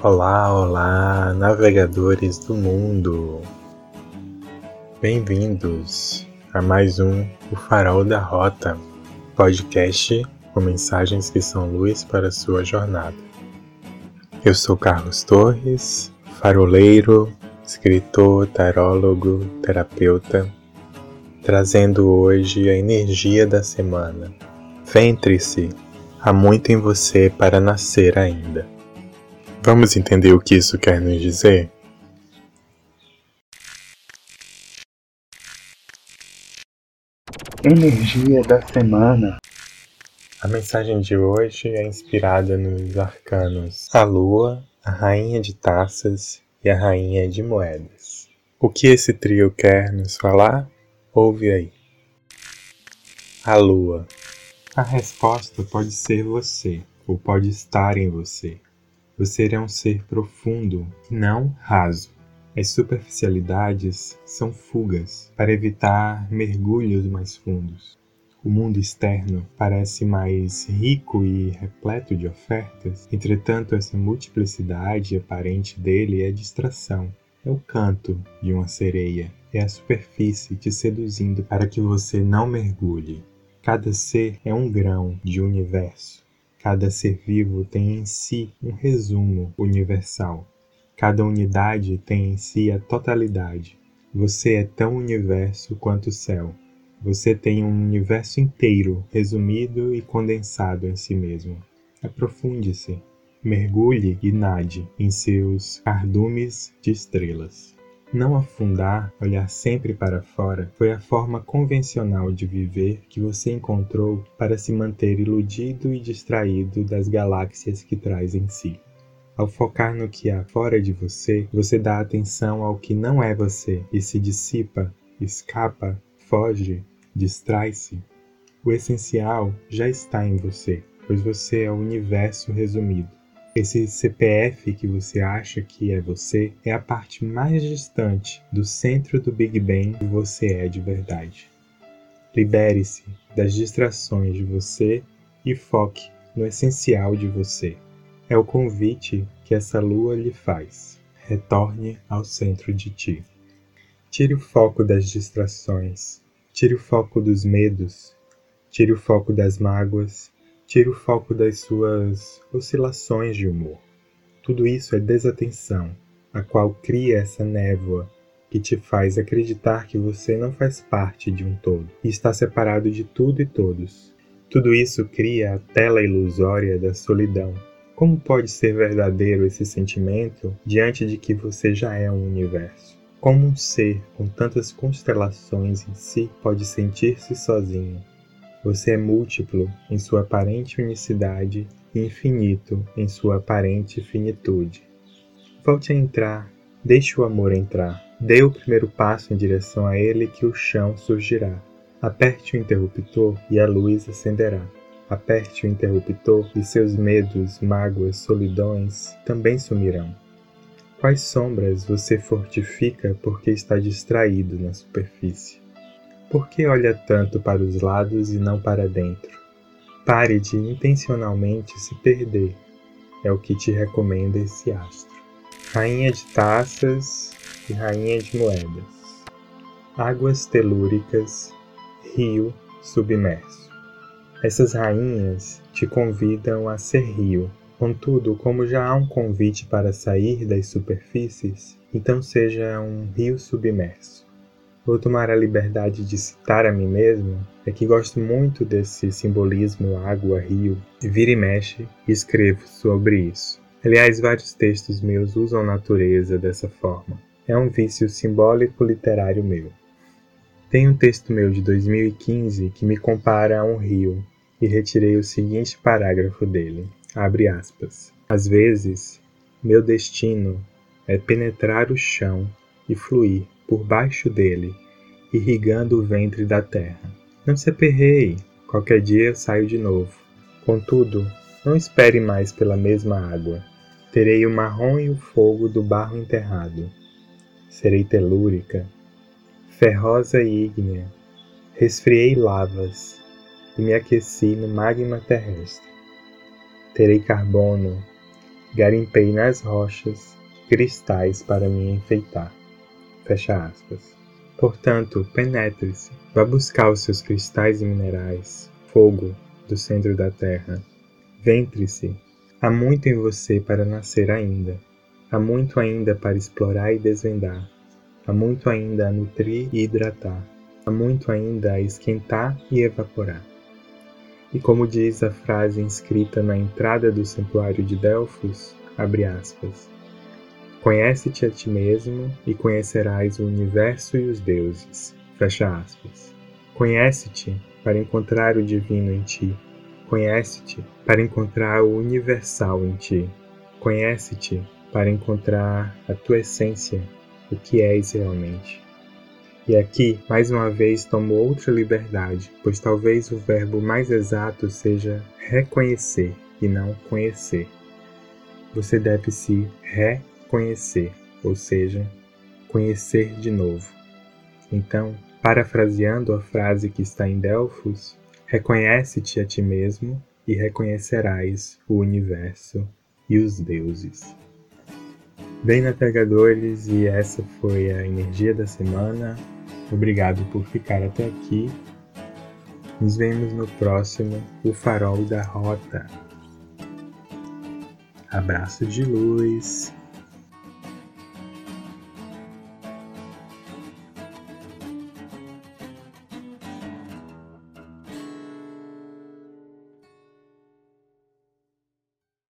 Olá, olá, navegadores do mundo! Bem-vindos a mais um O Farol da Rota, podcast com mensagens que são luz para a sua jornada. Eu sou Carlos Torres, faroleiro, escritor, tarólogo, terapeuta, trazendo hoje a energia da semana. Ventre-se, há muito em você para nascer ainda. Vamos entender o que isso quer nos dizer? Energia da semana. A mensagem de hoje é inspirada nos arcanos a Lua, a Rainha de Taças e a Rainha de Moedas. O que esse trio quer nos falar? Ouve aí. A Lua. A resposta pode ser você, ou pode estar em você. Você é um ser profundo não raso. As superficialidades são fugas para evitar mergulhos mais fundos. O mundo externo parece mais rico e repleto de ofertas, entretanto, essa multiplicidade aparente dele é distração. É o canto de uma sereia, é a superfície te seduzindo para que você não mergulhe. Cada ser é um grão de universo. Cada ser vivo tem em si um resumo universal. Cada unidade tem em si a totalidade. Você é tão universo quanto o céu. Você tem um universo inteiro resumido e condensado em si mesmo. Aprofunde-se, mergulhe e nade em seus cardumes de estrelas. Não afundar, olhar sempre para fora, foi a forma convencional de viver que você encontrou para se manter iludido e distraído das galáxias que traz em si. Ao focar no que há fora de você, você dá atenção ao que não é você e se dissipa, escapa, foge, distrai-se. O essencial já está em você, pois você é o universo resumido. Esse CPF que você acha que é você é a parte mais distante do centro do Big Bang que você é de verdade. Libere-se das distrações de você e foque no essencial de você. É o convite que essa lua lhe faz. Retorne ao centro de ti. Tire o foco das distrações, tire o foco dos medos, tire o foco das mágoas, Tire o foco das suas oscilações de humor. Tudo isso é desatenção, a qual cria essa névoa que te faz acreditar que você não faz parte de um todo e está separado de tudo e todos. Tudo isso cria a tela ilusória da solidão. Como pode ser verdadeiro esse sentimento diante de que você já é um universo? Como um ser com tantas constelações em si pode sentir-se sozinho? Você é múltiplo em sua aparente unicidade e infinito em sua aparente finitude. Volte a entrar, deixe o amor entrar. Dê o primeiro passo em direção a ele que o chão surgirá. Aperte o interruptor e a luz acenderá. Aperte o interruptor e seus medos, mágoas, solidões também sumirão. Quais sombras você fortifica porque está distraído na superfície? Por que olha tanto para os lados e não para dentro? Pare de intencionalmente se perder, é o que te recomenda esse astro. Rainha de taças e rainha de moedas. Águas telúricas, rio submerso. Essas rainhas te convidam a ser rio. Contudo, como já há um convite para sair das superfícies, então seja um rio submerso. Vou tomar a liberdade de citar a mim mesmo, é que gosto muito desse simbolismo água, rio, vira e mexe e escrevo sobre isso. Aliás, vários textos meus usam natureza dessa forma. É um vício simbólico literário meu. Tem um texto meu de 2015 que me compara a um rio e retirei o seguinte parágrafo dele. Abre aspas. Às vezes, meu destino é penetrar o chão e fluir por baixo dele, irrigando o ventre da terra. Não se aperreie, qualquer dia eu saio de novo. Contudo, não espere mais pela mesma água. Terei o marrom e o fogo do barro enterrado. Serei telúrica, ferrosa e ígnea. Resfriei lavas e me aqueci no magma terrestre. Terei carbono Garimpei nas rochas cristais para me enfeitar. Fecha aspas. Portanto, penetre-se, vá buscar os seus cristais e minerais, fogo do centro da terra. Ventre-se, há muito em você para nascer ainda, há muito ainda para explorar e desvendar, há muito ainda a nutrir e hidratar, há muito ainda a esquentar e evaporar. E como diz a frase inscrita na entrada do santuário de Delfos, abre aspas, Conhece-te a ti mesmo e conhecerás o universo e os deuses. Fecha aspas. Conhece-te para encontrar o divino em ti. Conhece-te para encontrar o universal em ti. Conhece-te para encontrar a tua essência, o que és realmente. E aqui, mais uma vez, tomo outra liberdade, pois talvez o verbo mais exato seja reconhecer e não conhecer. Você deve se reconhecer conhecer, ou seja, conhecer de novo. Então, parafraseando a frase que está em Delfos, reconhece-te a ti mesmo e reconhecerás o universo e os deuses. Bem, navegadores, e essa foi a energia da semana. Obrigado por ficar até aqui. Nos vemos no próximo O Farol da Rota. Abraço de luz.